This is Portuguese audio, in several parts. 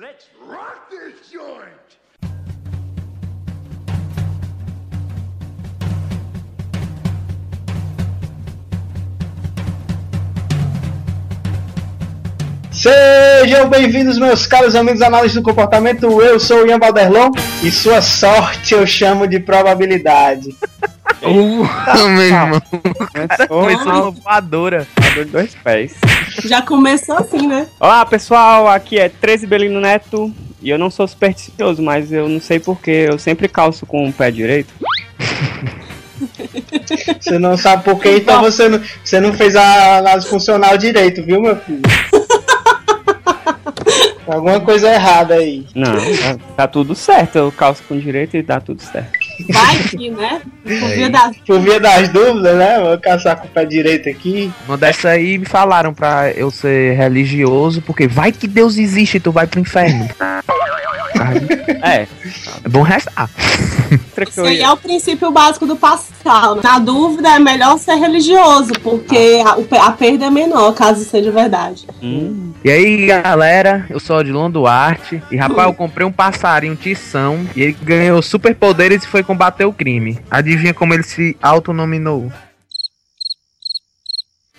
Let's rock this joint! Sejam bem-vindos, meus caros amigos análise do comportamento. Eu sou o Ian Balderlon e sua sorte eu chamo de probabilidade. Uh, meu irmão. Começou uma voadora. De dois pés. Já começou assim, né? Olá, pessoal. Aqui é 13 Belino Neto. E eu não sou supersticioso, mas eu não sei porquê. Eu sempre calço com o pé direito. Você não sabe por quê, então você não, você não fez a análise funcional direito, viu, meu filho? Alguma coisa errada aí. Não, tá, tá tudo certo. Eu calço com direito e dá tudo certo. Vai que, né? Por via das... Por via das dúvidas, né? Vou caçar com o pé direito aqui. Uma dessa aí me falaram pra eu ser religioso, porque vai que Deus existe e tu vai pro inferno. É, É bom restar. Isso aí é o princípio básico do Pascal. Na dúvida, é melhor ser religioso, porque a, a perda é menor, caso seja verdade. Hum, E aí, galera, eu sou o Odilon Duarte. E rapaz, eu comprei um passarinho tição e ele ganhou superpoderes e foi combater o crime. Adivinha como ele se autonominou?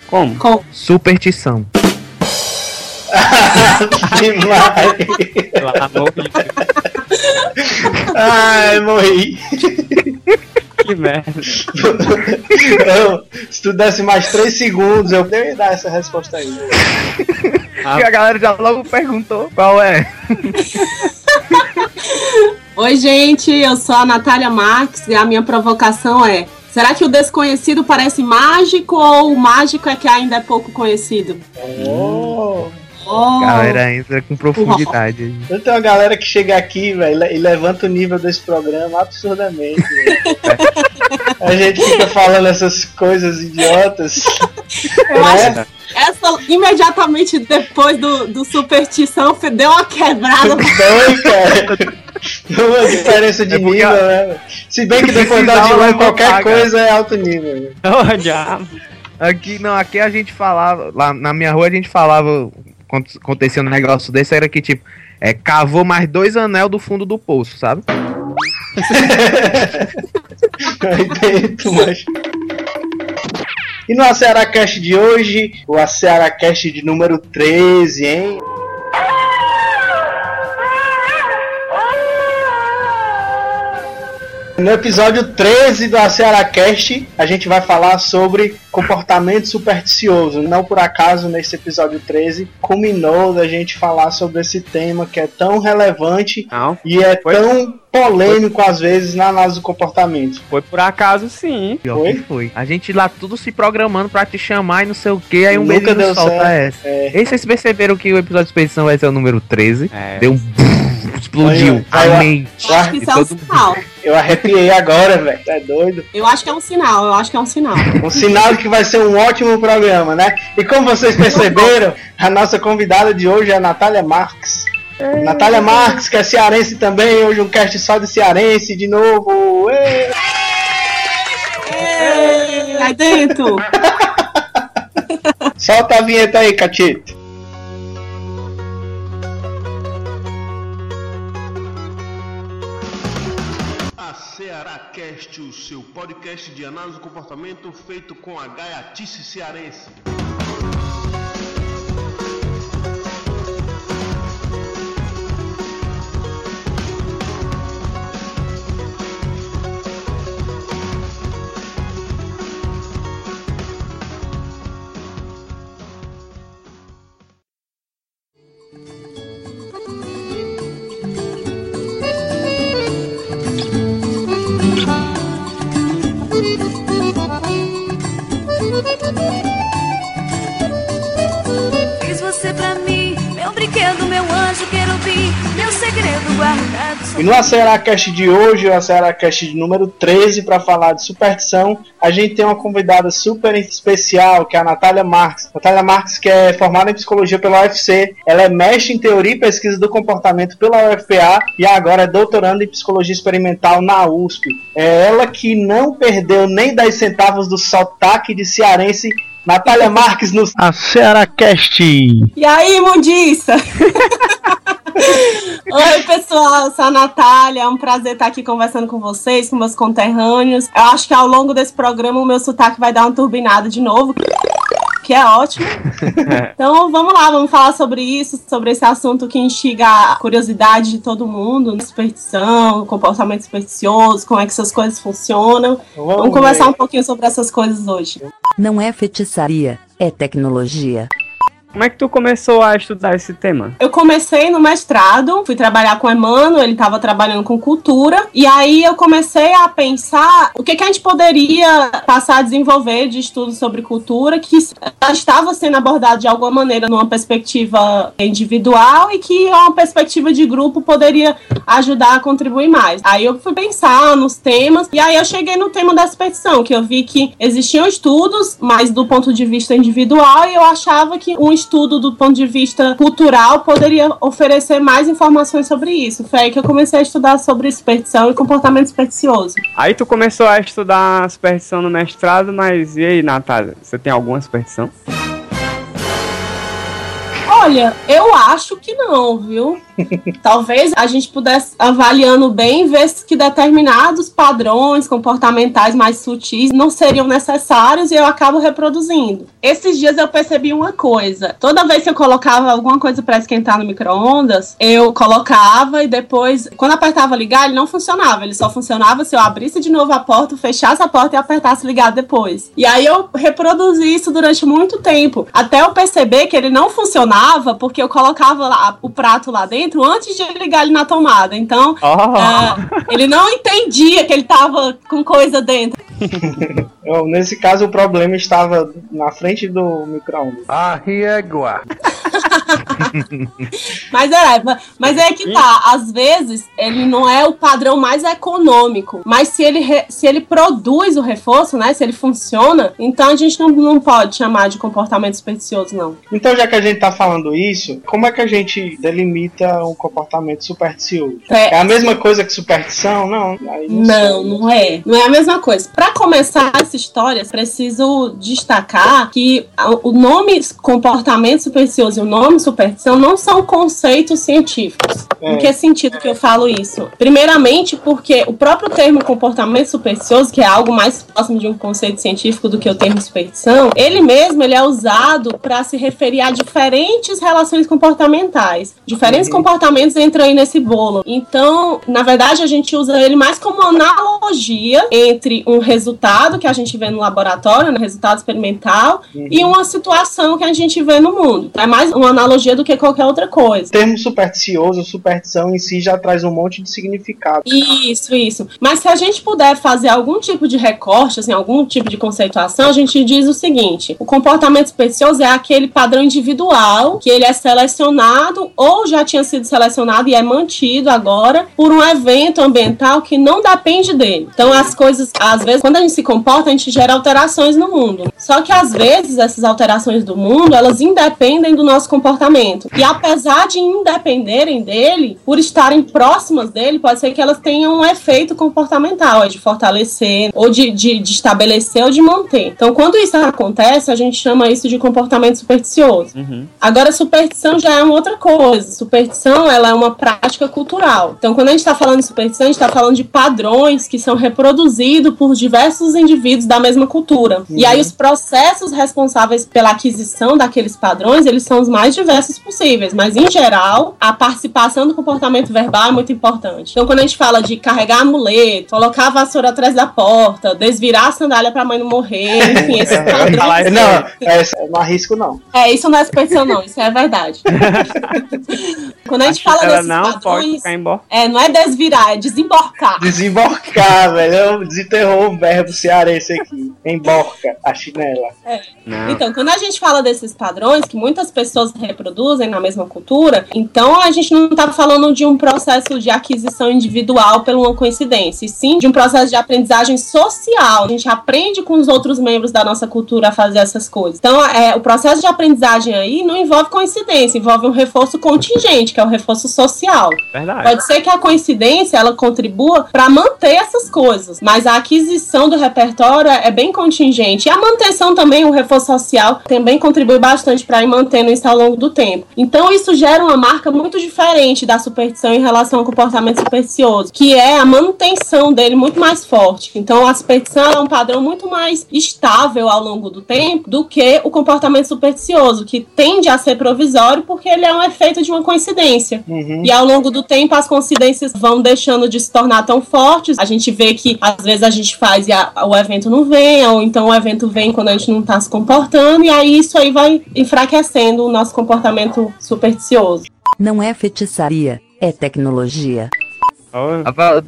como? Com... Super tição. Demais. De Deus, Ai, morri. que merda. Eu, se tu desse mais 3 segundos, eu ia dar essa resposta aí. E a galera já logo perguntou qual é. Oi, gente, eu sou a Natália Marques e a minha provocação é: será que o desconhecido parece mágico ou o mágico é que ainda é pouco conhecido? Oh. Oh, A galera entra com profundidade. Eu tenho uma galera que chega aqui, velho, e levanta o nível desse programa absurdamente. A gente fica falando essas coisas idiotas. eu acho né? essa imediatamente depois do, do superstição deu uma quebrada. Cara. Uma diferença de É porque nível, né? velho? Se bem que depois da Dilma qualquer coisa é alto nível. diabo. Aqui, não, aqui a gente falava, lá na minha rua a gente falava, acontecia um negócio desse, era que tipo, é, cavou mais dois anel do fundo do poço, sabe? E no Aceracast de hoje, o Aceracast de número 13, hein? No episódio 13 do Aceracast, a gente vai falar sobre comportamento supersticioso. Não por acaso, nesse episódio 13, culminou da gente falar sobre esse tema que é tão relevante Não, e é Foi- tão polêmico às vezes na análise do comportamento. foi por acaso sim. Pior Foi? foi. A gente lá tudo se programando pra te chamar e não sei o que, aí um Nunca deu solta certo. essa. É. E vocês perceberam que o episódio de expedição vai ser o número 13? É. Deu um explodiu a mente. Eu acho que isso é um sinal. Eu arrepiei agora, velho. Tá doido? Eu acho que é um sinal, eu acho que é um sinal. Um sinal de que vai ser um ótimo programa, né? E como vocês perceberam, a nossa convidada de hoje é a Natália Marques. Natália Marques, que é cearense também, hoje um cast só de cearense, de novo. Ê! Ei, Aí dentro. Solta a vinheta aí, Catito. Podcast de análise do comportamento feito com a gaiatice cearense. Fiz você pra mim, meu brinquedo, meu anjo, querubim, meu segredo guardado. E no Aceracast de hoje, o Aceracast de número 13, para falar de superstição, a gente tem uma convidada super especial, que é a Natália Marques. Natália Marques, que é formada em psicologia pela UFC, ela é mestre em teoria e pesquisa do comportamento pela UFPA e agora é doutoranda em psicologia experimental na USP. É ela que não perdeu nem 10 centavos do sotaque de cearense. Natália Marques no Aceracast. E aí, imundiça? pessoal, eu sou a Natália. É um prazer estar aqui conversando com vocês, com meus conterrâneos. Eu acho que ao longo desse programa o meu sotaque vai dar uma turbinada de novo que é ótimo. então vamos lá, vamos falar sobre isso, sobre esse assunto que instiga a curiosidade de todo mundo, superstição, comportamento supersticioso, como é que essas coisas funcionam. Vamos, vamos conversar um pouquinho sobre essas coisas hoje. Não é feitiçaria, é tecnologia. Como é que tu começou a estudar esse tema? Eu comecei no mestrado, fui trabalhar com o Emmanuel, ele estava trabalhando com cultura, e aí eu comecei a pensar o que, que a gente poderia passar a desenvolver de estudos sobre cultura que estava sendo abordado de alguma maneira numa perspectiva individual e que uma perspectiva de grupo poderia ajudar a contribuir mais. Aí eu fui pensar nos temas, e aí eu cheguei no tema da expedição, que eu vi que existiam estudos, mas do ponto de vista individual, e eu achava que um estudo do ponto de vista cultural poderia oferecer mais informações sobre isso. Foi aí que eu comecei a estudar sobre superstição e comportamento supersticioso. Aí tu começou a estudar superstição no mestrado, mas e aí, Natália? Você tem alguma superstição? Olha, eu acho que não, viu? Talvez a gente pudesse, avaliando bem, ver que determinados padrões comportamentais mais sutis não seriam necessários e eu acabo reproduzindo. Esses dias eu percebi uma coisa. Toda vez que eu colocava alguma coisa para esquentar no micro-ondas, eu colocava e depois, quando apertava ligar, ele não funcionava. Ele só funcionava se eu abrisse de novo a porta, fechasse a porta e apertasse ligar depois. E aí eu reproduzi isso durante muito tempo, até eu perceber que ele não funcionava porque eu colocava lá, o prato lá dentro antes de ligar ele na tomada. Então, oh. ele não entendia que ele tava com coisa dentro. nesse caso, o problema estava na frente do micro-ondas. Ah, régua. mas é, mas é que tá. Às vezes ele não é o padrão mais econômico, mas se ele, re, se ele produz o reforço, né? Se ele funciona, então a gente não, não pode chamar de comportamento supersticioso, não. Então, já que a gente tá falando isso, como é que a gente delimita um comportamento supersticioso? É, é a mesma coisa que superstição? Não, não, não, não é. Não é a mesma coisa. Para começar essa história, preciso destacar que o nome comportamento supersticioso o nome superstição não são conceitos científicos. É. Em que sentido que eu falo isso? Primeiramente, porque o próprio termo comportamento supersticioso, que é algo mais próximo de um conceito científico do que o termo superstição, ele mesmo ele é usado para se referir a diferentes relações comportamentais. Diferentes uhum. comportamentos entram aí nesse bolo. Então, na verdade, a gente usa ele mais como analogia entre um resultado que a gente vê no laboratório, né, resultado experimental, uhum. e uma situação que a gente vê no mundo. É mais uma analogia do que qualquer outra coisa. O termo supersticioso, superstição em si já traz um monte de significado. Isso, isso. Mas se a gente puder fazer algum tipo de recorte, assim, algum tipo de conceituação, a gente diz o seguinte: o comportamento supersticioso é aquele padrão individual que ele é selecionado ou já tinha sido selecionado e é mantido agora por um evento ambiental que não depende dele. Então as coisas, às vezes, quando a gente se comporta, a gente gera alterações no mundo. Só que às vezes essas alterações do mundo, elas independem do nosso comportamento. E apesar de independerem dele, por estarem próximas dele, pode ser que elas tenham um efeito comportamental, é de fortalecer, ou de, de, de estabelecer ou de manter. Então, quando isso acontece, a gente chama isso de comportamento supersticioso. Uhum. Agora, superstição já é uma outra coisa. Superstição, ela é uma prática cultural. Então, quando a gente está falando de superstição, a gente está falando de padrões que são reproduzidos por diversos indivíduos da mesma cultura. Uhum. E aí, os processos responsáveis pela aquisição daqueles padrões, eles são os mais diversos possíveis, mas em geral, a participação do comportamento verbal é muito importante. Então, quando a gente fala de carregar amuleto, colocar a vassoura atrás da porta, desvirar a sandália pra mãe não morrer, enfim, esse padrão. não, é, não arrisco não. É, isso não é superstição não, isso é verdade. quando a gente fala desses não padrões, é, não é desvirar, é desemborcar. Desemborcar, velho, desenterrou o verbo cearense aqui, emborca a chinela. É. Então, quando a gente fala desses padrões, que muitas pessoas reproduzem na mesma cultura, então a gente não está falando de um processo de aquisição individual pela uma coincidência, e sim de um processo de aprendizagem social. A gente aprende com os outros membros da nossa cultura a fazer essas coisas. Então, é, o processo de aprendizagem aí não envolve coincidência, envolve um reforço contingente, que é o reforço social. Verdade. Pode ser que a coincidência ela contribua para manter essas coisas, mas a aquisição do repertório é bem contingente. E a manutenção também, o reforço social, também contribui bastante para ir mantendo isso ao longo do tempo. Então isso gera uma marca muito diferente da superstição em relação ao comportamento supersticioso, que é a manutenção dele muito mais forte. Então, a superstição é um padrão muito mais estável ao longo do tempo do que o comportamento supersticioso, que tende a ser provisório porque ele é um efeito de uma coincidência. Uhum. E ao longo do tempo, as coincidências vão deixando de se tornar tão fortes. A gente vê que às vezes a gente faz e a- o evento não vem, ou então o evento vem quando a gente não está se comportando, e aí isso aí vai enfraquecendo o nosso comportamento supersticioso. Não é feitiçaria, é tecnologia.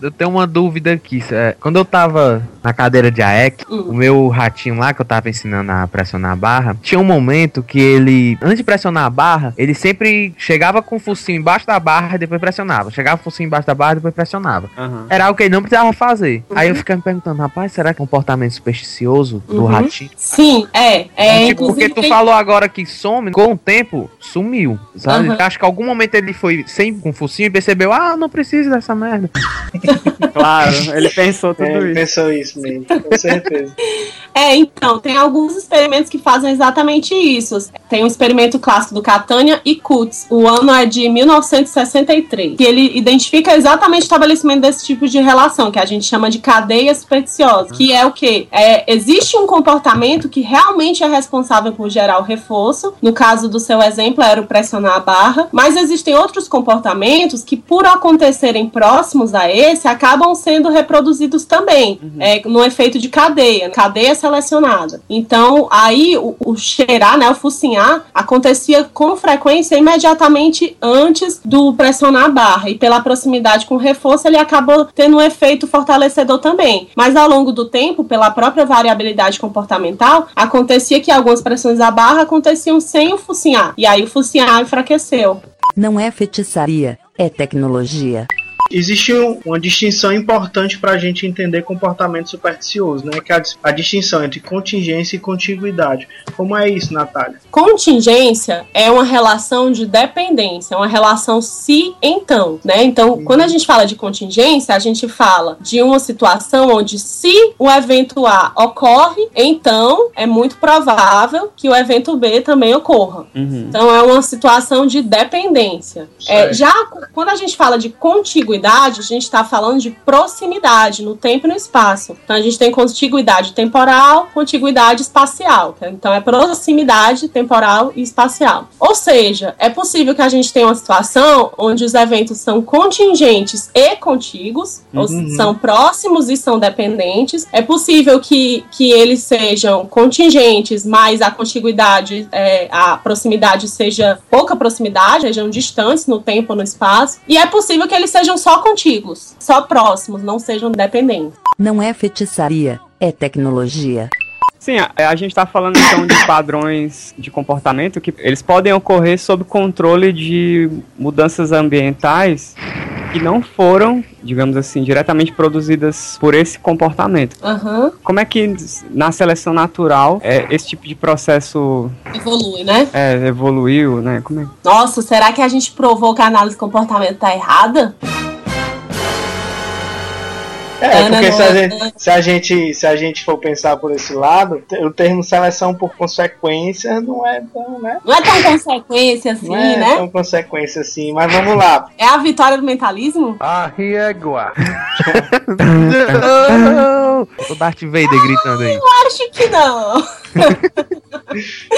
Eu tenho uma dúvida aqui. é, Quando eu tava na cadeira de AEC, Hum. o meu ratinho lá, que eu tava ensinando a pressionar a barra, tinha um momento que ele, antes de pressionar a barra, ele sempre chegava com o focinho embaixo da barra e depois pressionava. Chegava com o focinho embaixo da barra e depois pressionava. aham. Era algo que ele não precisava fazer. Aí eu ficava me perguntando, rapaz, será que é um comportamento supersticioso do Uhum. ratinho? Sim, é. é tipo, porque tu inclusive- falou agora que some, com o tempo, sumiu. Sabe? Acho que em algum momento ele foi sem com o focinho e percebeu, ah, não preciso dessa merda. Claro, ele pensou tudo É, ele isso. pensou isso mesmo, com certeza. É, então, tem alguns experimentos que fazem exatamente isso. Tem um experimento clássico do Catania e Kutz. O ano é de 1963. Que ele identifica exatamente o estabelecimento desse tipo de relação, que a gente chama de cadeia supersticiosa. Que é o quê? É, existe um comportamento que realmente é responsável por gerar o reforço. No caso do seu exemplo, era o pressionar a barra. Mas existem outros comportamentos que, por acontecerem próximos a esse, acabam sendo reproduzidos também. É, no efeito de cadeia, cadeia selecionada. Então, aí o, o cheirar, né, o focinhar, acontecia com frequência imediatamente antes do pressionar a barra. E pela proximidade com o reforço, ele acabou tendo um efeito fortalecedor também. Mas ao longo do tempo, pela própria variabilidade comportamental, acontecia que algumas pressões da barra aconteciam sem o focinhar. E aí o focinhar enfraqueceu. Não é feitiçaria, é tecnologia. Existe um- uma distinção importante para a gente entender comportamento supersticioso, né? Que é a, dis- a distinção entre contingência e contiguidade. Como é isso, Natália? Contingência é uma relação de dependência, é uma relação se-então, né? Então, quando a gente fala de contingência, a gente fala de uma situação onde se o evento A ocorre, então é muito provável que o evento B também ocorra. Uhum. Então é uma situação de dependência. É, já quando a gente fala de contiguidade, a gente está falando de proximidade no tempo e no espaço. Então a gente tem contiguidade temporal, contiguidade espacial. tá? Então é proximidade temporal e espacial. Ou seja, é possível que a gente tenha uma situação onde os eventos são contingentes e contíguos, ou Uhum. são próximos e são dependentes. É possível que, que eles sejam contingentes, mas a contiguidade, é, a proximidade seja pouca proximidade, sejam distantes no tempo ou no espaço. E é possível que eles sejam só contíguos, só próximos, não sejam dependentes. Não é feitiçaria, é tecnologia. Sim, a, a gente está falando então de padrões de comportamento que eles podem ocorrer sob controle de mudanças ambientais que não foram, digamos assim, diretamente produzidas por esse comportamento. Aham. Como é que na seleção natural é, esse tipo de processo Evolui, né? é, evoluiu, né? Como é? Nossa, será que a gente provou que a análise de comportamento tá errada? É, porque se a, não- gente, se, a gente, se a gente for pensar por esse lado, o termo seleção por consequência não é tão, né? Não é tão consequência assim, Não é né? tão consequência assim, mas vamos lá. É a vitória do mentalismo? Arriégua. o Darth Vader gritando aí. Acho que não.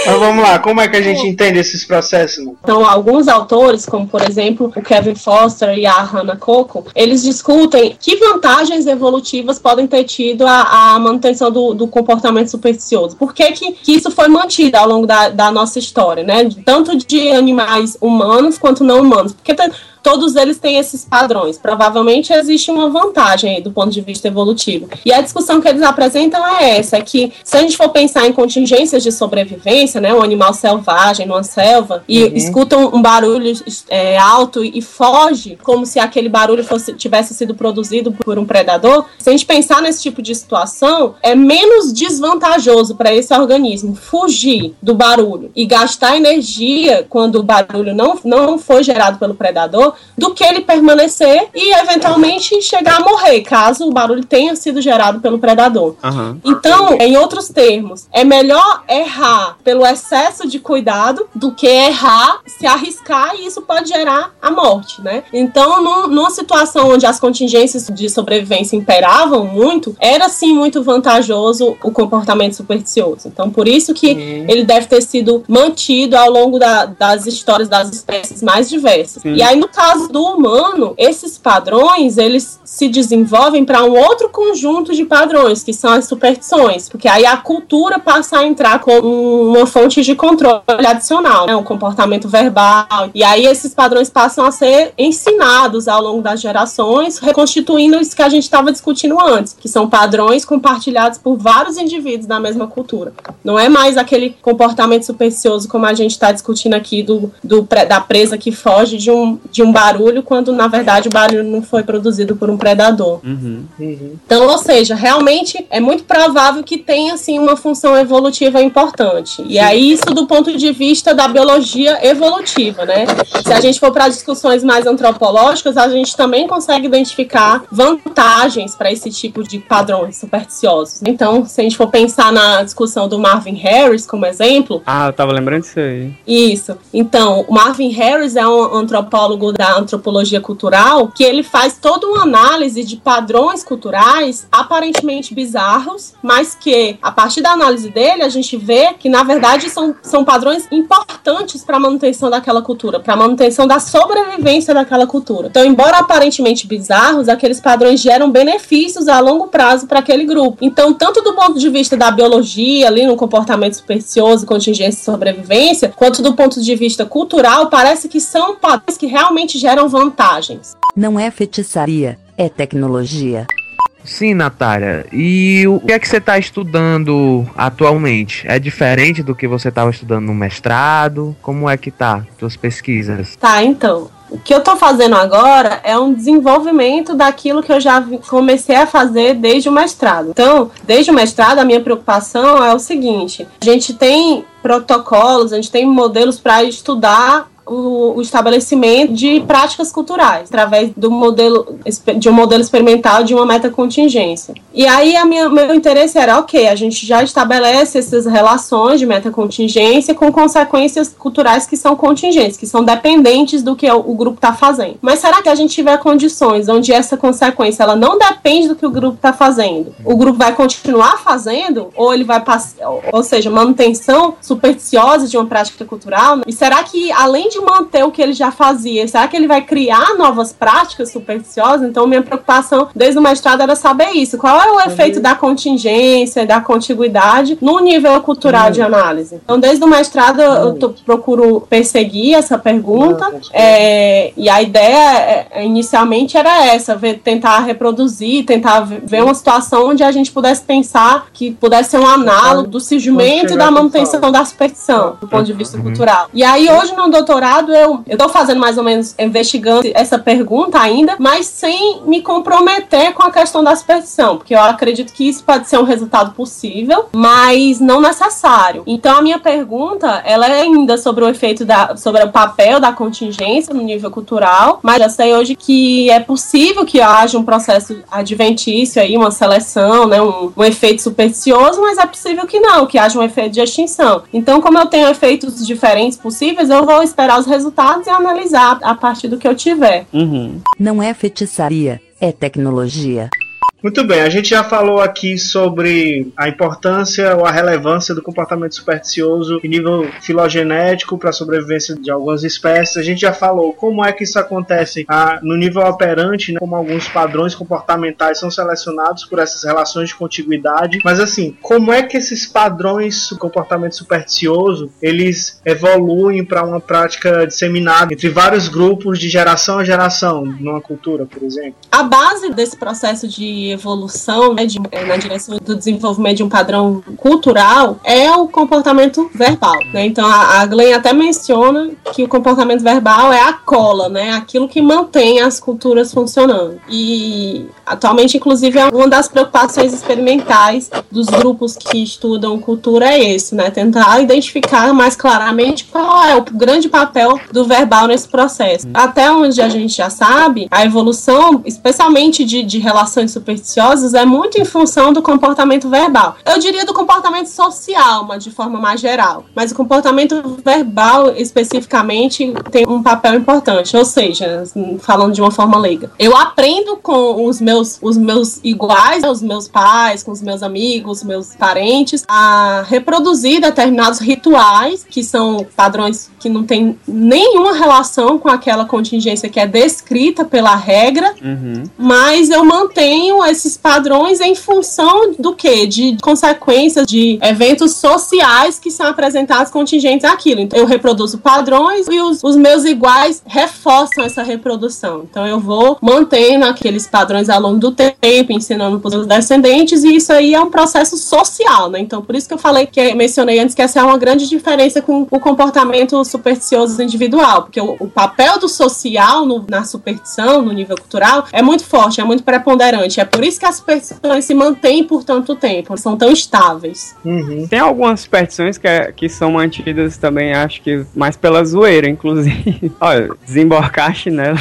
Mas vamos lá, como é que a gente entende esses processos? Né? Então, alguns autores, como por exemplo o Kevin Foster e a Hannah Coco, eles discutem que vantagens evolutivas podem ter tido a, a manutenção do, do comportamento supersticioso. Por que, que, que isso foi mantido ao longo da, da nossa história, né? Tanto de animais humanos quanto não humanos. Porque tem- todos eles têm esses padrões. Provavelmente existe uma vantagem do ponto de vista evolutivo. E a discussão que eles apresentam é essa, é que se a gente for pensar em contingências de sobrevivência, né, um animal selvagem numa selva e escuta um, um barulho é, alto e foge, como se aquele barulho fosse, tivesse sido produzido por um predador, se a gente pensar nesse tipo de situação, é menos desvantajoso para esse organismo fugir do barulho e gastar energia quando o barulho não, não foi gerado pelo predador do que ele permanecer e eventualmente chegar a morrer, caso o barulho tenha sido gerado pelo predador. Aham. Então, em outros termos, é melhor errar pelo excesso de cuidado do que errar, se arriscar e isso pode gerar a morte, né? Então, num- numa situação onde as contingências de sobrevivência imperavam muito, era sim muito vantajoso o comportamento supersticioso. Então, por isso que ele deve ter sido mantido ao longo da- das histórias das espécies mais diversas. Sim. E aí, no caso do humano, esses padrões, eles se desenvolvem para um outro conjunto de padrões, que são as superstições, porque aí a cultura passa a entrar como uma fonte de controle adicional, né, um comportamento verbal. E aí esses padrões passam a ser ensinados ao longo das gerações, reconstituindo isso que a gente estava discutindo antes, que são padrões compartilhados por vários indivíduos da mesma cultura. Não é mais aquele comportamento supersticioso como a gente está discutindo aqui do, do da presa que foge de um, de um barulho, quando na verdade o barulho não foi produzido por um predador. Uhum. Então, ou seja, realmente é muito provável que tenha assim uma função evolutiva importante. E aí isso do ponto de vista da biologia evolutiva, né? Se a gente for para discussões mais antropológicas, a gente também consegue identificar vantagens para esse tipo de padrões supersticiosos. Então, se a gente for pensar na discussão do Marvin Harris como exemplo, Ah, eu tava lembrando disso aí. isso. Então, o Marvin Harris é um antropólogo da antropologia cultural que ele faz toda uma análise de padrões culturais aparentemente bizarros, mas que, a partir da análise dele, a gente vê que, na verdade, são, são padrões importantes para a manutenção daquela cultura, para a manutenção da sobrevivência daquela cultura. Então, embora aparentemente bizarros, aqueles padrões geram benefícios a longo prazo para aquele grupo. Então, tanto do ponto de vista da biologia, ali no comportamento supersticioso, contingência e sobrevivência, quanto do ponto de vista cultural, parece que são padrões que realmente geram vantagens. Não é feitiçaria, é tecnologia. Sim, Natália. E o que é que você está estudando atualmente? É diferente do que você estava estudando no mestrado? Como é que tá suas pesquisas? Tá, então. O que eu tô fazendo agora é um desenvolvimento daquilo que eu já comecei a fazer desde o mestrado. Então, desde o mestrado, a minha preocupação é o seguinte: a gente tem protocolos, a gente tem modelos para estudar o, o estabelecimento de práticas culturais através do modelo de um modelo experimental de uma metacontingência. E aí a minha, meu interesse era, ok, a gente já estabelece essas relações de metacontingência com consequências culturais que são contingentes, que são dependentes do que o, o grupo está fazendo. Mas será que a gente tiver condições onde essa consequência ela não depende do que o grupo está fazendo? O grupo vai continuar fazendo ou ele vai passar, ou seja, manutenção supersticiosa de uma prática cultural? E será que além de manter o que ele já fazia, será que ele vai criar novas práticas supersticiosas? Então minha preocupação desde o mestrado era saber isso. Qual é o efeito da contingência, da contiguidade no nível cultural de análise? Então desde o mestrado eu tô- procuro perseguir essa pergunta. É, e a ideia é, inicialmente era essa, ver- tentar reproduzir, tentar ver uma situação onde a gente pudesse pensar que pudesse ser um análogo do surgimento e da manutenção da superstição, do ponto de vista cultural. E aí hoje no doutorado eu, eu tô fazendo mais ou menos, investigando essa pergunta ainda, mas sem me comprometer com a questão da superstição, porque eu acredito que isso pode ser um resultado possível, mas não necessário. Então a minha pergunta, ela é ainda sobre o efeito da, sobre o papel da contingência no nível cultural, mas já sei hoje que é possível que haja um processo adventício aí, uma seleção, né, um, um efeito supersticioso, mas é possível que não, que haja um efeito de extinção. Então, como eu tenho efeitos diferentes possíveis, eu vou esperar os resultados e analisar a partir do que eu tiver. Uhum. Não é feitiçaria, é tecnologia. Muito bem, a gente já falou aqui sobre a importância ou a relevância do comportamento supersticioso em nível filogenético para a sobrevivência de algumas espécies. A gente já falou como é que isso acontece ah, no nível operante, né, como alguns padrões comportamentais são selecionados por essas relações de contiguidade. Mas assim, como é que esses padrões do comportamento supersticioso eles evoluem para uma prática disseminada entre vários grupos de geração a geração numa cultura, por exemplo? A base desse processo de evolução né, de, é, na direção do desenvolvimento de um padrão cultural é o comportamento verbal. Né? Então a, a Glenn até menciona que o comportamento verbal é a cola, né? aquilo que mantém as culturas funcionando. E atualmente, inclusive, é uma das preocupações experimentais dos grupos que estudam cultura é esse, né? Tentar identificar mais claramente qual é o grande papel do verbal nesse processo. Até onde a gente já sabe, a evolução, especialmente de, de relações é muito em função do comportamento verbal. Eu diria do comportamento social, mas de forma mais geral. Mas o comportamento verbal, especificamente, tem um papel importante. Ou seja, falando de uma forma leiga, eu aprendo com os meus, os meus iguais, os meus pais, com os meus amigos, meus parentes, a reproduzir determinados rituais que são padrões que não têm nenhuma relação com aquela contingência que é descrita pela regra, Uhum. mas eu mantenho esses padrões em função do que? De consequências de eventos sociais que são apresentados contingentes àquilo. Então, eu reproduzo padrões e os, os meus iguais reforçam essa reprodução. Então, eu vou mantendo aqueles padrões ao longo do tempo, ensinando para os meus descendentes, e isso aí é um processo social, né? Então, por isso que eu falei que mencionei antes que essa é uma grande diferença com o comportamento supersticioso individual, porque o, o papel do social no- na superstição, no nível cultural, é muito forte, é muito preponderante. É por isso que as superstições se mantêm por tanto tempo, são tão estáveis. Uhum. Tem algumas superstições que, é- que são mantidas também, acho que mais pela zoeira, inclusive. Olha, desemborcar a chinela.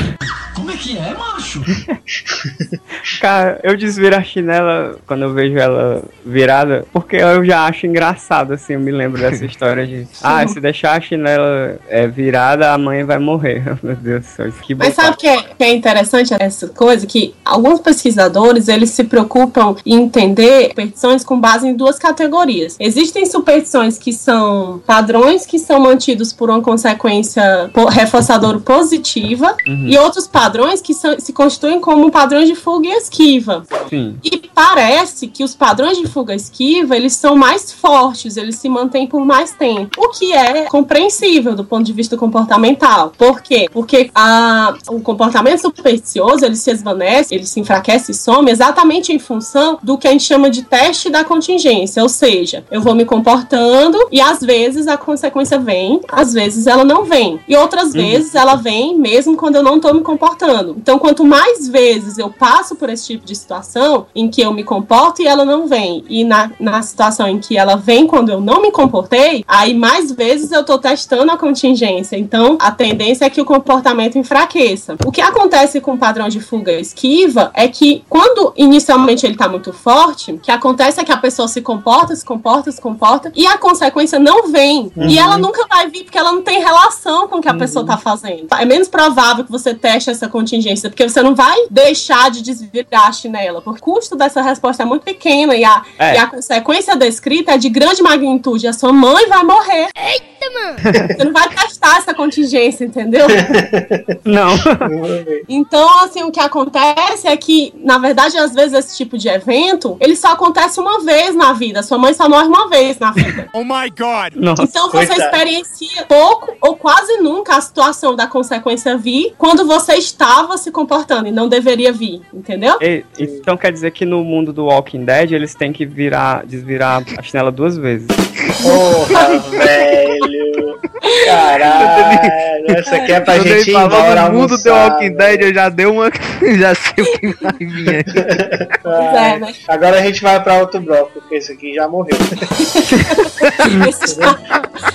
Como é que é, macho? Cara, eu desviro a chinela quando eu vejo ela virada, porque eu já acho engraçado, assim, eu me lembro dessa história de. Ah, se deixar a chinela é, virada, a mãe vai morrer. Meu Deus do céu, que Mas sabe o que é, que é interessante essa coisa? Que alguns pesquisadores, eles se preocupam em entender superstições com base em duas categorias. Existem superstições que são padrões que são mantidos por uma consequência reforçadora positiva e outros padrões que são- se constituem como padrões de fuga e esquiva. Sim. E parece que os padrões de fuga e esquiva, eles são mais fortes, eles se mantêm por mais tempo. O que é compreensível do ponto de vista comportamental. Por quê? Porque a, o comportamento supersticioso, ele se esvanece, ele se enfraquece e some exatamente em função do que a gente chama de teste da contingência. Ou seja, eu vou me comportando e às vezes a consequência vem, às vezes ela não vem. E outras vezes ela vem mesmo quando eu não tô me comportando. Então, quanto mais vezes eu passo por esse tipo de situação em que eu me comporto e ela não vem, e na, na situação em que ela vem quando eu não me comportei, aí mais vezes eu tô testando a contingência. Então, a tendência é que o comportamento enfraqueça. O que acontece com o padrão de fuga e esquiva é que quando inicialmente ele tá muito forte, o que acontece é que a pessoa se comporta, se comporta, se comporta, e a consequência não vem. E ela nunca vai vir porque ela não tem relação com o que a pessoa tá fazendo. É menos provável que você teste essa contingência, porque você não vai deixar de desvirar a chinela, porque o custo dessa resposta é muito pequena e a, É. e a consequência descrita é de grande magnitude. A sua mãe vai morrer. Eita, mano! Você não vai testar essa contingência, entendeu? Não. Então, assim, o que acontece é que, na verdade, às vezes esse tipo de evento, ele só acontece uma vez na vida. Sua mãe só morre uma vez na vida. Nossa. Então você Coitada. experiencia pouco ou quase nunca a situação da consequência vir quando você estava se comportando e não deveria vir, entendeu? E- então quer dizer que no mundo do Walking Dead eles têm que virar, desvirar a chinela duas vezes. Porra, velho. Caralho. Essa aqui é pra Quando gente ir falou embora do mundo do Walking Dead, eu já dei uma. já sei o que vai vir aí. Pois é, né? Agora a gente vai pra outro bloco, porque esse aqui já morreu. Esse já,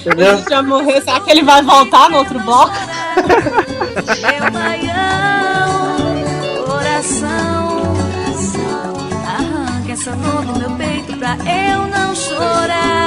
Entendeu? esse já morreu, será que ele vai voltar no outro bloco? Meu baião, coração, arranca essa dor do meu peito pra eu não chorar.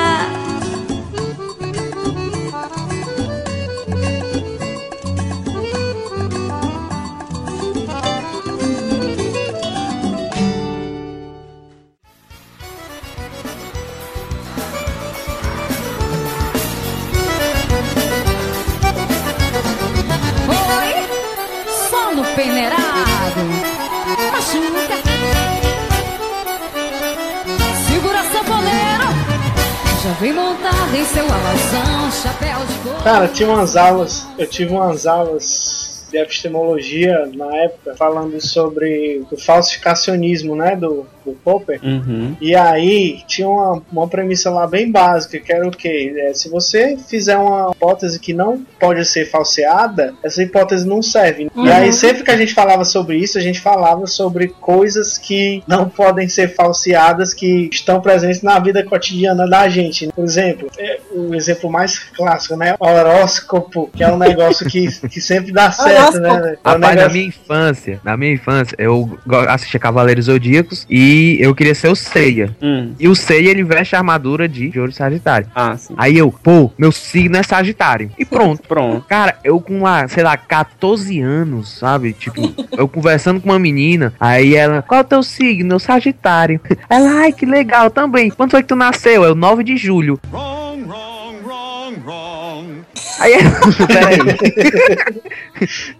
Peneirado. Machuca. Segura. Já vem montado em seu alazão, chapéu de couro. Cara, tinha umas aulas, eu tive umas aulas de epistemologia na época, falando sobre o falsificacionismo, né, do, do Popper. Uhum. E aí tinha uma, uma premissa lá bem básica, que era o quê? É, se você fizer uma hipótese que não pode ser falseada, essa hipótese não serve. Uhum. E aí sempre que a gente falava sobre isso, a gente falava sobre coisas que não podem ser falseadas, que estão presentes na vida cotidiana da gente. Por exemplo, é, o exemplo mais clássico, né? O horóscopo, que é um negócio que, que sempre dá certo, né? É um Rapaz, na negócio- minha infância, na minha infância, eu assistia Cavaleiros Zodíacos e eu queria ser o Seiya. Hum. E o Seiya, ele veste a armadura de, de ouro sagitário. Ah, sim. Aí eu, pô, meu signo é Sagitário. E pronto. Pronto. Cara, eu com lá, sei lá, 14 anos, sabe? Tipo, eu conversando com uma menina, aí ela, qual é o teu signo? Eu Sagitário. Ela, ai, que legal também. Quando foi que tu nasceu? É o 9 de julho. Aí, peraí.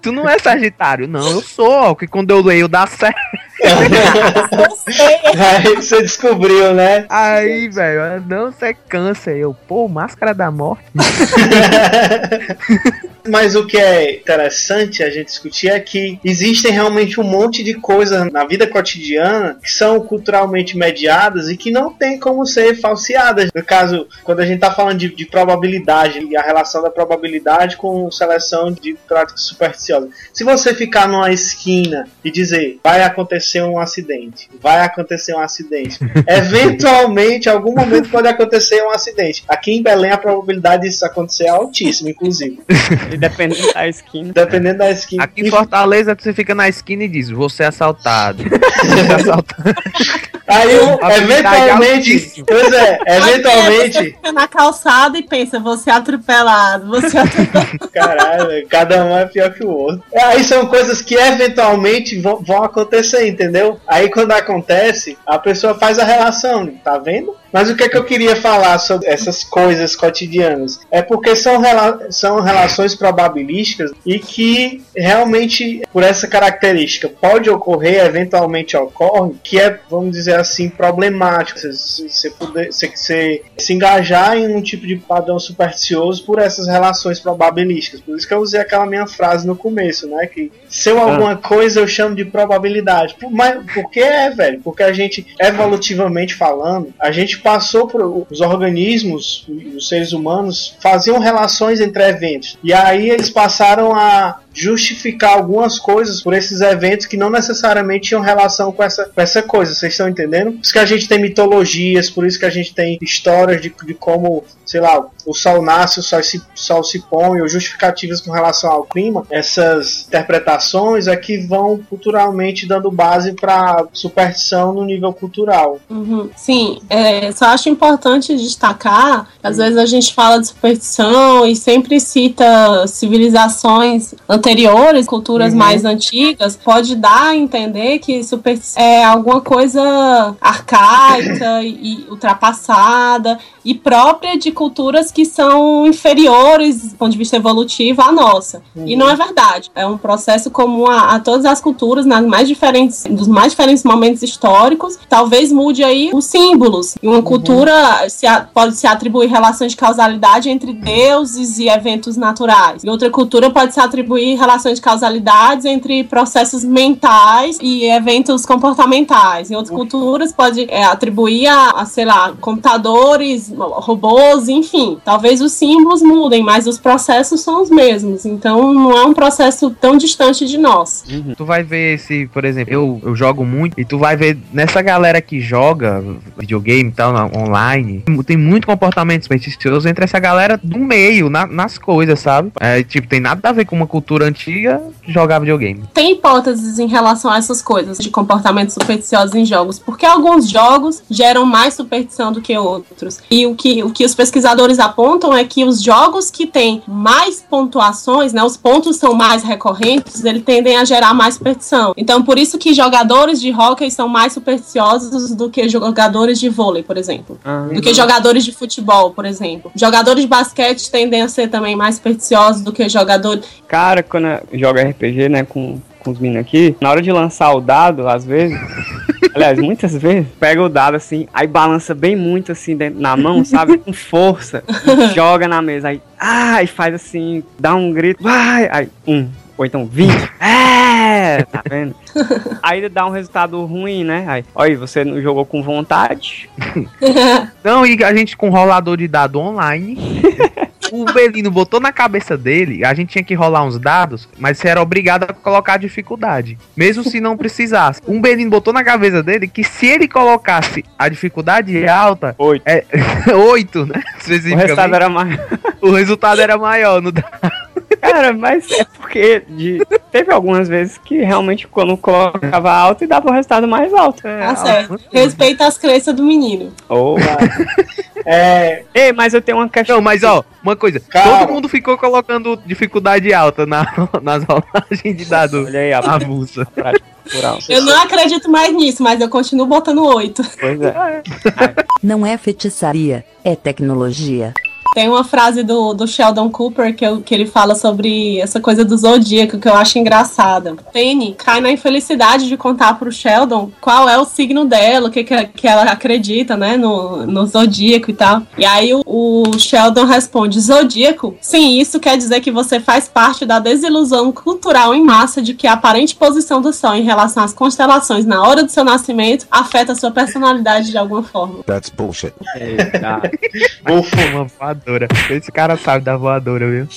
tu não é Sagitário? Não, eu sou. Que quando eu leio dá certo. Aí você descobriu, né? Aí, velho, não, você é câncer. Eu, pô, máscara da morte. Mas o que é interessante a gente discutir é que existem realmente um monte de coisas na vida cotidiana que são culturalmente mediadas e que não tem como ser falseadas. No caso, quando a gente está falando de, de probabilidade e a relação da probabilidade com seleção de práticas supersticiosas. Se você ficar numa esquina e dizer vai acontecer um acidente, vai acontecer um acidente, eventualmente, em algum momento pode acontecer um acidente. Aqui em Belém a probabilidade disso acontecer é altíssima, inclusive. Dependendo da esquina. Dependendo da esquina. Aqui em Fortaleza, você fica na esquina e diz, você é assaltado. Você é assaltado. Aí, A eventualmente, pois é, Aí você eventualmente, fica na calçada e pensa, vou ser atropelado, vou ser atropelado. caralho, cada um é pior que o outro. Aí são coisas que eventualmente vão, vão acontecer, entendeu? Aí quando acontece, a pessoa faz a relação, tá vendo? Mas o que é que eu queria falar sobre essas coisas cotidianas? É porque são, rela são relações probabilísticas e que realmente, por essa característica, pode ocorrer, eventualmente ocorre, que é, vamos dizer assim, problemático. Você, você, poder, você, você se engajar em um tipo de padrão supersticioso por essas relações probabilísticas. Por isso que eu usei aquela minha frase no começo, né? Que se eu alguma coisa eu chamo de probabilidade. Por, mas, por que é, velho? Porque a gente, evolutivamente falando, a gente passou por os organismos, os seres humanos, faziam relações entre eventos. E aí eles passaram a justificar algumas coisas por esses eventos que não necessariamente tinham relação com essa, com essa coisa, vocês estão entendendo? Por isso que a gente tem mitologias, por isso que a gente tem histórias de, de como, sei lá, o sol nasce, o sol se, sol se põe, ou justificativas com relação ao clima. Essas interpretações é que vão culturalmente dando base para superstição no nível cultural. Uhum. Sim, é, só acho importante destacar, às vezes a gente fala de superstição e sempre cita civilizações anteriores, culturas Uhum. mais antigas, pode dar a entender que superstição é alguma coisa arcaica e ultrapassada e própria de culturas que são inferiores do ponto de vista evolutivo à nossa. E não é verdade. É um processo comum a, a todas as culturas, nas mais diferentes, dos mais diferentes momentos históricos. Talvez mude aí os símbolos. E uma cultura se a- pode se atribuir relações de causalidade entre deuses e eventos naturais. E outra cultura pode se atribuir relações de causalidades entre processos mentais e eventos comportamentais. Em outras culturas pode é, atribuir a, a, sei lá, computadores, robôs, enfim. Talvez os símbolos mudem, mas os processos são os mesmos. Então não é um processo tão distante de nós. Tu vai ver se, por exemplo, eu, eu jogo muito e tu vai ver nessa galera que joga videogame e tal, online, tem muito comportamento supersticioso entre essa galera do meio, na- nas coisas, sabe? É, tipo, tem nada a ver com uma cultura antiga jogar videogame. Tem hipóteses em relação a essas coisas de comportamentos supersticiosos em jogos, porque alguns jogos geram mais superstição do que outros. E o que, o que os pesquisadores apontam é que os jogos que têm mais pontuações, né, os pontos são mais recorrentes, eles tendem a gerar mais superstição. Então, por isso que jogadores de hóquei são mais supersticiosos do que jogadores de vôlei, por exemplo. Ah, Do que jogadores de futebol, por exemplo. Jogadores de basquete tendem a ser também mais supersticiosos do que jogadores. Cara, quando eu jogo RPG, né, com, com os meninos aqui, na hora de lançar o dado, às vezes, aliás, muitas vezes, pega o dado assim, aí balança bem muito assim dentro, na mão, sabe? Com força, e joga na mesa, aí, ai, faz assim, dá um grito, vai, aí, um. Ou então 20. É, tá vendo? Aí dá um resultado ruim, né? Aí, olha, você não jogou com vontade. Não, e a gente com rolador de dado online. O Belino botou na cabeça dele, a gente tinha que rolar uns dados, mas você era obrigado a colocar a dificuldade, mesmo se não precisasse. Um Belino botou na cabeça dele que se ele colocasse a dificuldade alta, Oito. é, 8, né? O resultado era mais. o resultado era maior no dado. Cara, mas é porque de- teve algumas vezes que realmente quando colocava alto e dava o resultado mais alto. Tá certo. Respeita as crenças do menino. Oh. É, Ei, mas eu tenho uma questão. Não, mas ó, uma coisa, Calma. todo mundo ficou colocando dificuldade alta na, nas rolagens de dado Olha aí a avulsa. Eu não acredito mais nisso, mas eu continuo botando oito. Pois é. Não é feitiçaria, é tecnologia. Tem uma frase do, do Sheldon Cooper que, eu- que ele fala sobre essa coisa do zodíaco que eu acho engraçada. Penny cai na infelicidade de contar pro Sheldon qual é o signo dela, o que, que, que ela acredita, né, no, no zodíaco e tal. E aí o, o Sheldon responde: Zodíaco? Sim, isso quer dizer que você faz parte da desilusão cultural em massa de que a aparente posição do Sol em relação às constelações na hora do seu nascimento afeta a sua personalidade de alguma forma. That's bullshit. Uma voadora. Esse cara sabe da voadora, viu?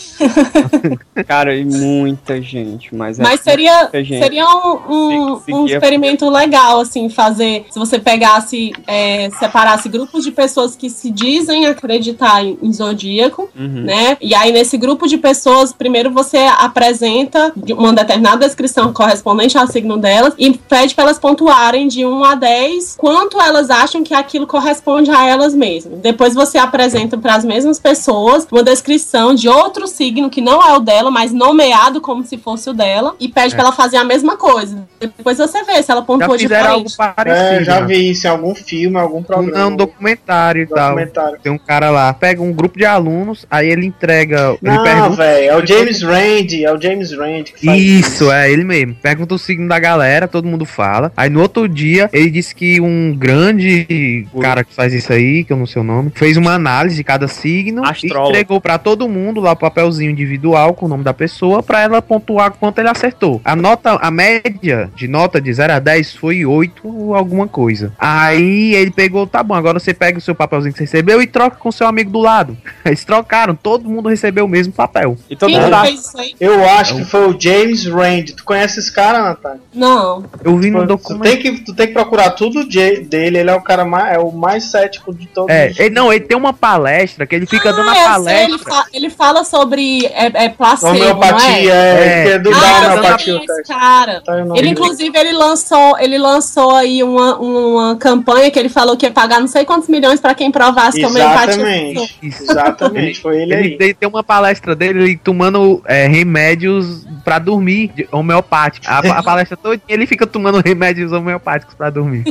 Cara, e muita gente, mas é Mas seria, gente. seria um, um, um a- experimento legal, assim, fazer. Se você pegasse, é, separasse grupos de pessoas que se dizem acreditar em, em zodíaco, Uhum. né? E aí, nesse grupo de pessoas, primeiro você apresenta uma determinada descrição correspondente ao signo delas e pede para elas pontuarem de 1 a 10 quanto elas acham que aquilo corresponde a elas mesmas. Depois você apresenta para as mesmas pessoas uma descrição de outro signo que não é o dela, mas nomeado como se fosse o dela, e pede É. para ela fazer a mesma coisa. Depois você vê se ela pontuou fizeram algo parecido. É, já vi isso em algum filme, algum Um, programa. é um documentário e tal. Tem um cara lá, pega um grupo de alunos, aí ele entrega. Ele Não, pergunta. velho, é o James Rand, é o James Rand que faz Isso, é ele mesmo. Pergunta o signo da galera, todo mundo fala. Aí no outro dia, ele disse que um grande cara que faz isso aí, que eu não sei o nome, fez uma análise de cada signo Astrólogo. e entregou pra todo mundo lá o papelzinho individual com o nome da pessoa pra ela pontuar quanto ele acertou. A nota, a média de nota de 0 a 10 foi 8 alguma coisa. Aí ele pegou, tá bom, agora você pega o seu papelzinho que você recebeu e troca com o seu amigo do lado. Eles trocaram, todo mundo recebeu o mesmo papel. E todo Quem mundo fez isso aí? Eu acho que foi o James Rand. Tu conhece esse cara, Natália? Não. Eu vi no Tu documento. tem, que, tu tem que procurar tudo de- dele, ele é o cara mais, é o mais cético de todos. É, ele, não, ele tem uma palestra que ele fica dando a Ah, eu sei, ele, palestra. fa- ele fala sobre é, é placebo, Homeopatia, não é? é, É. que é do Ah, Ah, homeopatia. cara. Tá, Ele, inclusive, ele lançou, ele lançou aí uma, uma campanha que ele falou que ia pagar não sei quantos milhões pra quem provasse que a homeopatia. Exatamente. Exatamente, foi ele Ele aí. tem, uma palestra dele ele tomando é, remédios pra dormir, homeopáticos. A, a palestra toda ele fica tomando remédios homeopáticos pra dormir.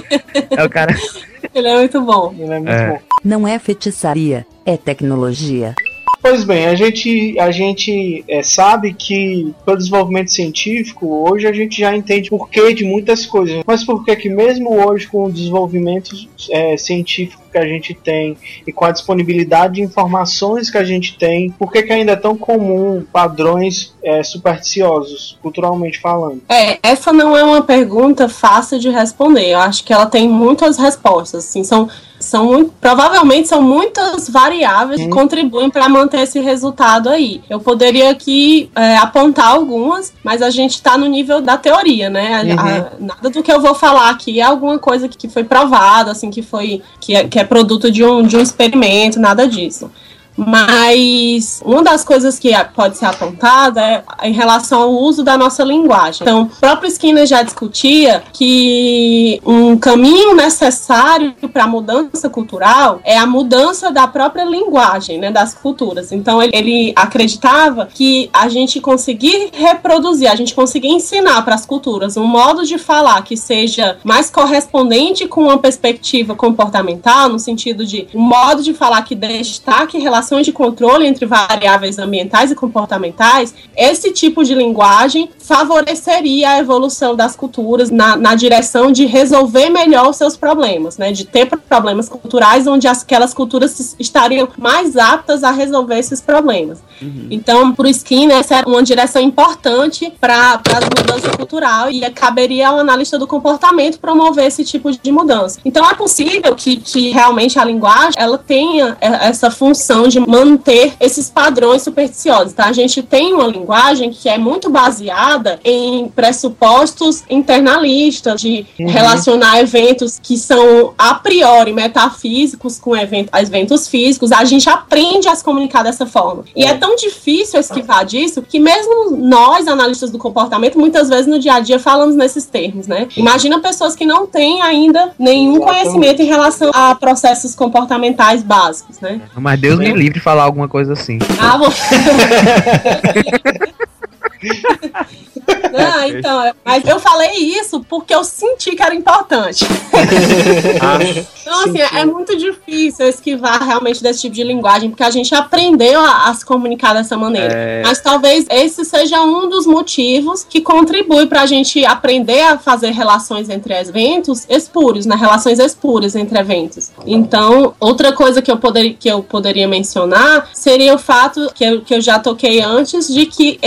É o cara. Ele é muito bom. Ele é muito É. bom. Não é feitiçaria, é tecnologia. Pois bem, a gente, a gente é, sabe que pelo desenvolvimento científico, hoje a gente já entende o porquê de muitas coisas. Mas por que que mesmo hoje com o desenvolvimento é, científico que a gente tem e com a disponibilidade de informações que a gente tem, por que, que ainda é tão comum padrões é, supersticiosos, culturalmente falando? É, essa não é uma pergunta fácil de responder. Eu acho que ela tem muitas respostas. Assim, são, são provavelmente são muitas variáveis que contribuem para manter esse resultado aí. Eu poderia aqui é, apontar algumas, mas a gente está no nível da teoria, né? A- a- nada do que eu vou falar aqui é alguma coisa que, que foi provada, assim, que foi que é, que é produto de um, de um experimento, nada disso. Mas uma das coisas que pode ser apontada é em relação ao uso da nossa linguagem. Então, o próprio Skinner já discutia que um caminho necessário para a mudança cultural é a mudança da própria linguagem, né, das culturas. Então, ele, ele acreditava que a gente conseguir reproduzir, a gente conseguir ensinar para as culturas um modo de falar que seja mais correspondente com uma perspectiva comportamental, no sentido de um modo de falar que destaque relação relações de controle entre variáveis ambientais e comportamentais, esse tipo de linguagem favoreceria a evolução das culturas na, na direção de resolver melhor os seus problemas, né? De ter problemas culturais onde aquelas culturas estariam mais aptas a resolver esses problemas. Uhum. Então, para o Skinner, essa é uma direção importante para as mudanças cultural e caberia ao analista do comportamento promover esse tipo de mudança. Então, é possível que, que realmente a linguagem ela tenha essa função de manter esses padrões supersticiosos. Tá? A gente tem uma linguagem que é muito baseada em pressupostos internalistas, de uhum. relacionar eventos que são a priori metafísicos com evento, eventos físicos. A gente aprende a se comunicar dessa forma. E é tão difícil esquivar disso que mesmo nós, analistas do comportamento, muitas vezes no dia a dia falamos nesses termos, né? Imagina pessoas que não têm ainda nenhum conhecimento em relação a processos comportamentais básicos, né? Mas Deus me livre de falar alguma coisa assim. Ah, vou... Não, então, mas eu falei isso porque eu senti que era importante. Ah, então, assim, é muito difícil esquivar realmente desse tipo de linguagem, porque a gente aprendeu a, a se comunicar dessa maneira. É... Mas talvez esse seja um dos motivos que contribui para a gente aprender a fazer relações entre eventos espúrios, né? Relações espúrias entre eventos. Então, outra coisa que eu, poder, que eu poderia mencionar seria o fato que eu, que eu já toquei antes de que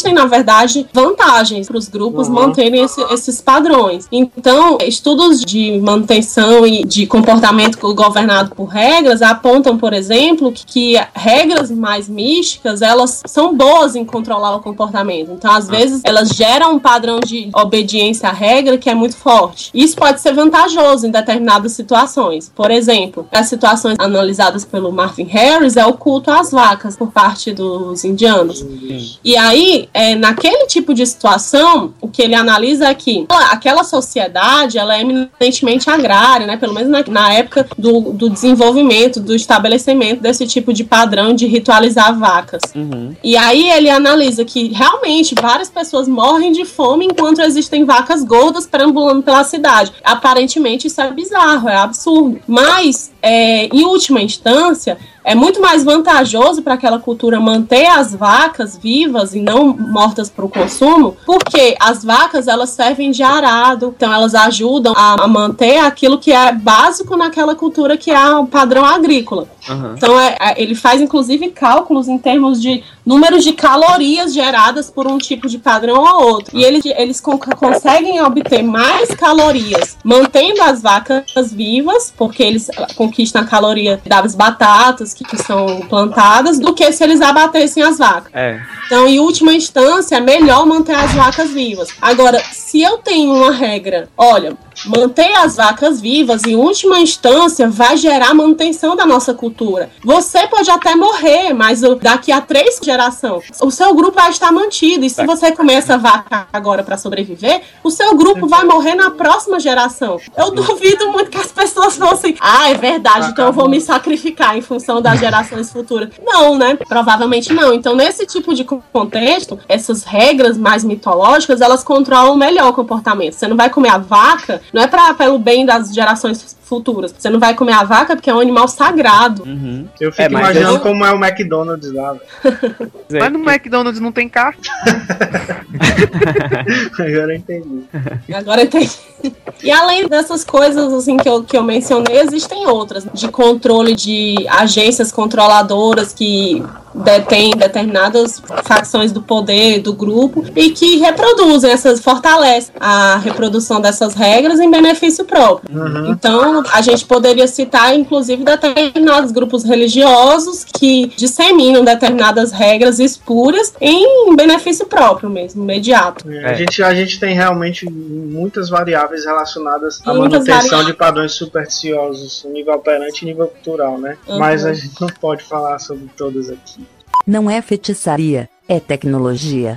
existem, na verdade, vantagens para os grupos uhum. manterem esse, esses padrões. Então, estudos de manutenção e de comportamento governado por regras apontam, por exemplo, que, que regras mais místicas elas são boas em controlar o comportamento. Então, às ah. vezes, elas geram um padrão de obediência à regra que é muito forte. Isso pode ser vantajoso em determinadas situações. Por exemplo, as situações analisadas pelo Marvin Harris é o culto às vacas por parte dos indianos. E aí, é, naquele tipo de situação, o que ele analisa é que aquela sociedade ela é eminentemente agrária, né? Pelo menos na, na época do, do, desenvolvimento, do estabelecimento desse tipo de padrão de ritualizar vacas. Uhum. E aí ele analisa que realmente várias pessoas morrem de fome enquanto existem vacas gordas perambulando pela cidade. Aparentemente isso é bizarro, é absurdo. Mas, é, em última instância, é muito mais vantajoso para aquela cultura manter as vacas vivas e não mortas para o consumo, porque as vacas elas servem de arado, então elas ajudam a, manter aquilo que é básico naquela cultura que é o padrão agrícola. Uhum. Então é, é, ele faz inclusive cálculos em termos de número de calorias geradas por um tipo de padrão ou outro. E eles, eles con conseguem obter mais calorias mantendo as vacas vivas, porque eles conquistam a caloria das batatas que, que são plantadas, do que se eles abatessem as vacas. É. Então, em última instância, é melhor manter as vacas vivas. Agora, se eu tenho uma regra, olha, manter as vacas vivas, em última instância, vai gerar manutenção da nossa cultura. Você pode até morrer, mas daqui a três gerações, o seu grupo vai estar mantido. E se você começa a vaca agora para sobreviver, o seu grupo vai morrer na próxima geração. Eu duvido muito que as pessoas vão assim, ah, é verdade, então eu vou me sacrificar em função das gerações futuras. Não, né? Provavelmente não. Então, nesse tipo de contexto, essas regras mais mitológicas, elas controlam melhor o comportamento. Você não vai comer a vaca não é pra, pelo bem das gerações futuras. Você não vai comer a vaca porque é um animal sagrado. Uhum. Eu fico é, imaginando eu... como é o McDonald's lá. mas no McDonald's não tem carro. Agora eu entendi. Agora eu entendi. E além dessas coisas assim que eu, que eu mencionei, existem outras de controle de agências controladoras que detêm determinadas facções do poder do grupo e que reproduzem essas fortalecem a reprodução dessas regras em benefício próprio. Uhum. Então, a gente poderia citar inclusive determinados grupos religiosos que disseminam determinadas regras espúrias em benefício próprio mesmo, imediato. É. A, gente, a gente tem realmente muitas variáveis relacionadas à manutenção de padrões supersticiosos, nível operante e nível cultural, né? Uhum. Mas a gente não pode falar sobre todas aqui. Não é feitiçaria, é tecnologia.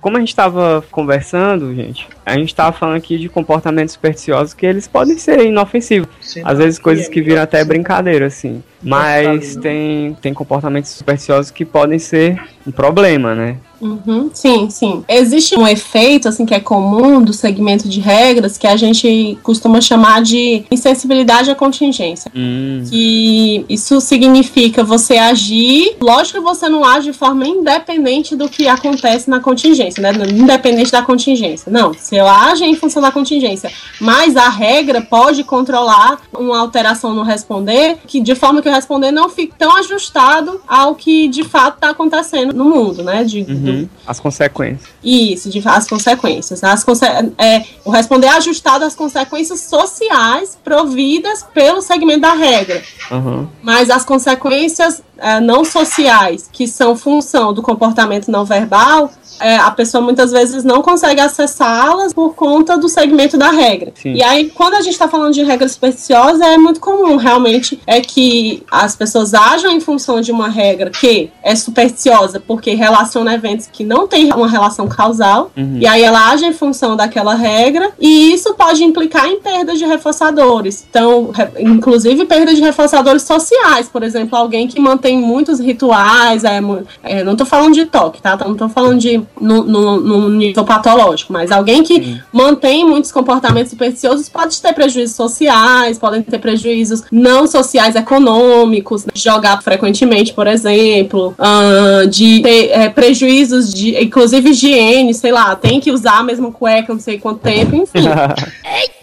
Como a gente estava conversando, gente, a gente estava falando aqui de comportamentos supersticiosos que eles podem ser inofensivos. Sim, Às vezes coisas que viram até brincadeira, assim. Mas tem, tem comportamentos supersticiosos que podem ser um problema, né? Uhum, sim, sim. Existe um efeito assim que é comum do segmento de regras que a gente costuma chamar de insensibilidade à contingência. Hum. Que isso significa você agir, lógico que você não age de forma independente do que acontece na contingência, né? Independente da contingência. Não, você age em função da contingência. Mas a regra pode controlar uma alteração no responder, que de forma que responder não fique tão ajustado ao que de fato está acontecendo no mundo, né? De, do- Uhum. As consequências. isso, de as consequências. né? As conse é, o responder é ajustado às consequências sociais providas pelo segmento da regra. Uhum. Mas as consequências eh, não sociais, que são função do comportamento não verbal, eh, a pessoa muitas vezes não consegue acessá-las por conta do segmento da regra. Sim. E aí, quando a gente está falando de regra supersticiosa, é muito comum realmente é que as pessoas ajam em função de uma regra que é supersticiosa porque relaciona eventos que não têm uma relação causal, Uhum. e aí ela age em função daquela regra, e isso pode implicar em perda de reforçadores. Então, re- inclusive perda de reforçadores sociais, por exemplo, alguém que mantém muitos rituais, é, é, não tô falando de toque, tá? Não tô falando de no, no- no nível patológico, mas alguém que mantém muitos comportamentos supersticiosos pode ter prejuízos sociais, podem ter prejuízos não sociais econômicos, né? jogar frequentemente, por exemplo, ah, de ter é, prejuízos de, inclusive higiene, sei lá, tem que usar a mesma cueca não sei quanto tempo, enfim.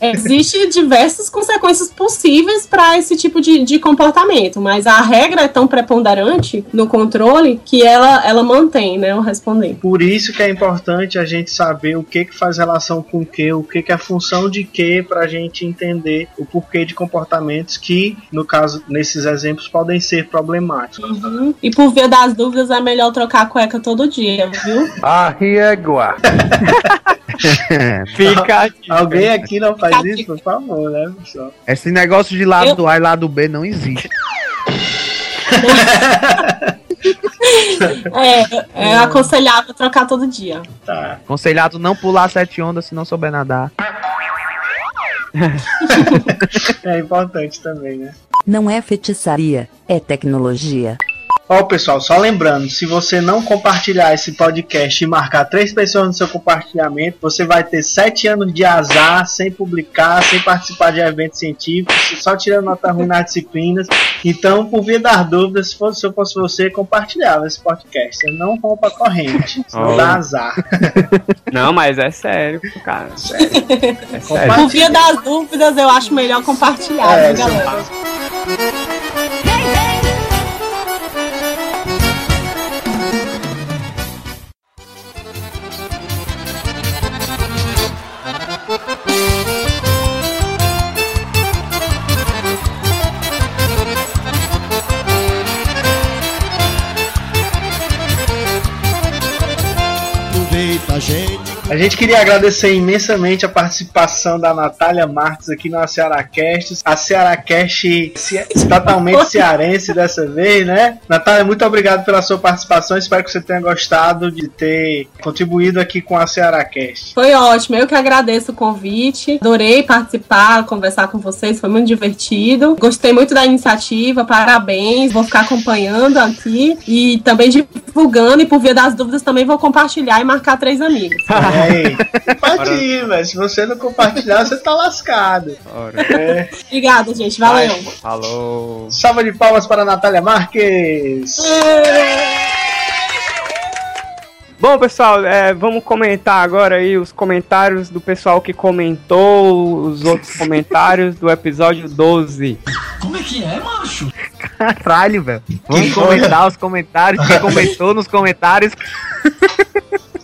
Existem diversas consequências possíveis para esse tipo de, de comportamento, mas a regra é tão preponderante no controle que ela, ela mantém, né, o responder. Por isso que é importante a gente saber o que que faz relação com o que, o que que é função de que, pra gente entender o porquê de comportamentos que, no caso, nesses exemplos, podem ser problemáticos. Uhum. E por via das dúvidas é melhor trocar a cueca todo dia, viu? A régua. Fica aqui. Alguém aqui não faz isso, por favor, né, pessoal? Esse negócio de lado Eu- do A e lado B não existe. É, é aconselhável trocar todo dia. Tá. Aconselhado não pular sete ondas se não souber nadar. É importante também, né? Não é feitiçaria, é tecnologia. Ó, pessoal, só lembrando, se você não compartilhar esse podcast e marcar três pessoas no seu compartilhamento, você vai ter sete anos de azar, sem publicar, sem participar de eventos científicos, só tirando nota ruim nas disciplinas. Então, por via das dúvidas, se, fosse, se eu fosse você, compartilhava esse podcast. Você não rompa a corrente, senão Oh. dá azar. Não, mas é sério, cara. É sério. Por via das dúvidas, eu acho melhor compartilhar, É, viu, galera? A gente queria agradecer imensamente a participação da Natália Marques aqui no Cearacast. A Cearacast ce- totalmente cearense dessa vez, né? Natália, muito obrigado pela sua participação. Espero que você tenha gostado de ter contribuído aqui com a Cearacast. Foi ótimo, eu que agradeço o convite. Adorei participar, conversar com vocês, foi muito divertido. Gostei muito da iniciativa, parabéns. Vou ficar acompanhando aqui e também divulgando. E por via das dúvidas, também vou compartilhar e marcar três amigos. Ir, velho. Se você não compartilhar, você tá lascado. É. Obrigada, gente. Valeu. Falou. Salva de palmas para a Natália Marques. Bom, pessoal, é, vamos comentar agora aí os comentários do pessoal que comentou, os outros comentários do episódio 12. Como é que é, macho? Caralho, velho. Vamos comentar os comentários. Quem comentou nos comentários.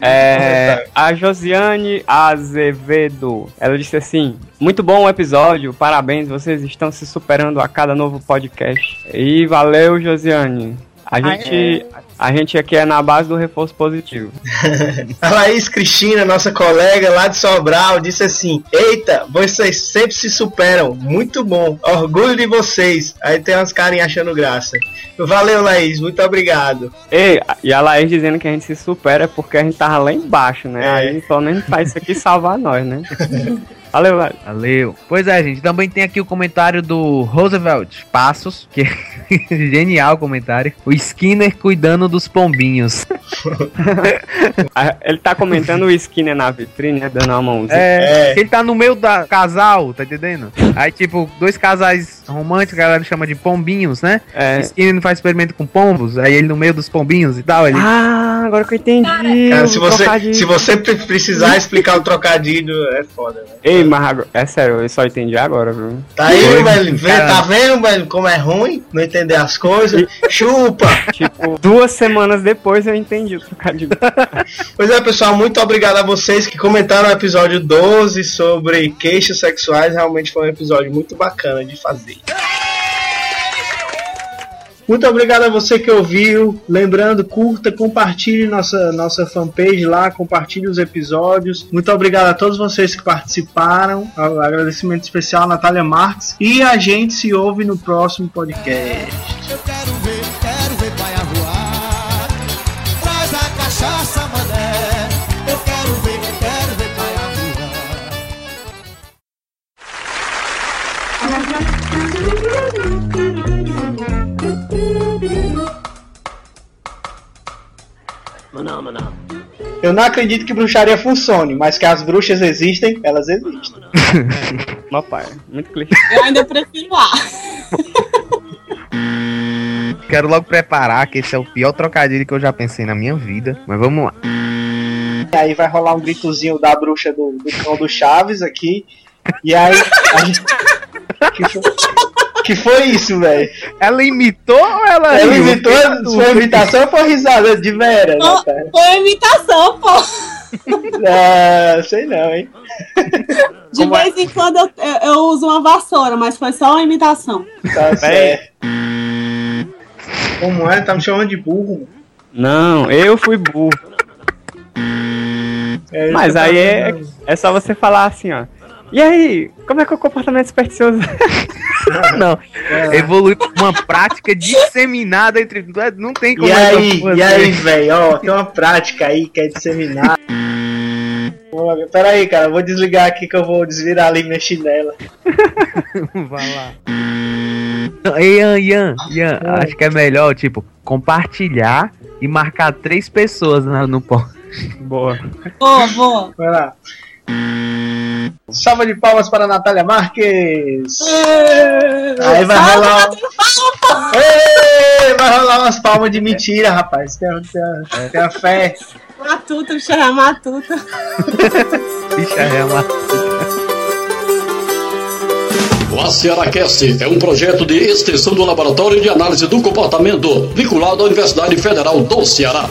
É, a Josiane Azevedo, ela disse assim: Muito bom o episódio, parabéns, vocês estão se superando a cada novo podcast. E valeu, Josiane. A gente, a gente aqui é na base do reforço positivo. A Laís Cristina, nossa colega lá de Sobral, disse assim: Eita, vocês sempre se superam, muito bom, orgulho de vocês. Aí tem umas carinhas achando graça. Valeu, Laís, muito obrigado. E, e a Laís dizendo que a gente se supera porque a gente tava lá embaixo, né? É. Aí só nem faz isso aqui salvar nós, né? Valeu, valeu. Valeu. Pois é, gente. Também tem aqui o comentário do Roosevelt Passos, que é genial o comentário. O Skinner cuidando dos pombinhos. Ah, Ele tá comentando o Skinner na vitrine, né, dando uma mãozinha. É, ele tá no meio da casal, tá entendendo? Aí, tipo, dois casais românticos, a galera chama de pombinhos, né? É. Skinner faz experimento com pombos, aí ele no meio dos pombinos e tal. Ele... Ah, agora que eu entendi. Cara, se você, se você pre- precisar explicar o trocadilho, é foda, velho. Ei, mas agora- é sério, eu só entendi agora, viu? Tá aí, Foi, velho? Vê, tá vendo, velho, como é ruim não entender as coisas? Chupa! Tipo, duas semanas depois eu entendi o trocadilho. Pois é, pessoal, muito obrigado a vocês que comentaram o episódio 12 sobre queixas sexuais. Realmente foi um episódio muito bacana de fazer. Muito obrigado a você que ouviu. Lembrando, curta, compartilhe nossa, nossa fanpage lá, compartilhe os episódios. Muito obrigado a todos vocês que participaram. Agradecimento especial a Natália Marques. E a gente se ouve no próximo podcast. Eu não acredito que bruxaria funcione, mas que as bruxas existem, elas existem. Meu pai, muito clichê. Eu ainda prefiro A. Quero logo preparar que esse é o pior trocadilho que eu já pensei na minha vida. Mas vamos lá. E aí vai rolar um gritozinho da bruxa do, do cão do Chaves aqui. E aí. a gente- Que foi, foi isso, velho? Ela imitou ou ela. Ela riu? imitou sua imitação ou foi risada de Vera, né, Foi foi imitação, pô. Ah, sei não, hein? De Como é? vez em quando eu, eu- eu uso uma vassoura, mas foi só uma imitação. Tá certo. Como é? Tá me chamando de burro. Não, eu fui burro. É, Mas aí é, é só você falar assim, ó. E aí, como é que é o comportamento supersticioso? Não. Evolui pra uma prática disseminada entre. Não tem como E aí, e aí, velho, ó, tem uma prática aí que é disseminar. Pô, Pera aí, cara, eu vou desligar aqui que eu vou desvirar ali minha chinela. Vai lá. Ian, Ian, Ian, acho que é melhor, tipo, compartilhar e marcar três pessoas na- no post. Boa. Boa, boa. Vai lá. Salva de palmas para a Natália Marques. Aí vai Salve, rolar. Ei, vai rolar umas palmas de mentira, rapaz. Tenha, tenha, tenha fé. Matuta, bicho é matuta. Bicha rela. O ACERACast é um projeto de extensão do Laboratório de Análise do Comportamento, vinculado à Universidade Federal do Ceará.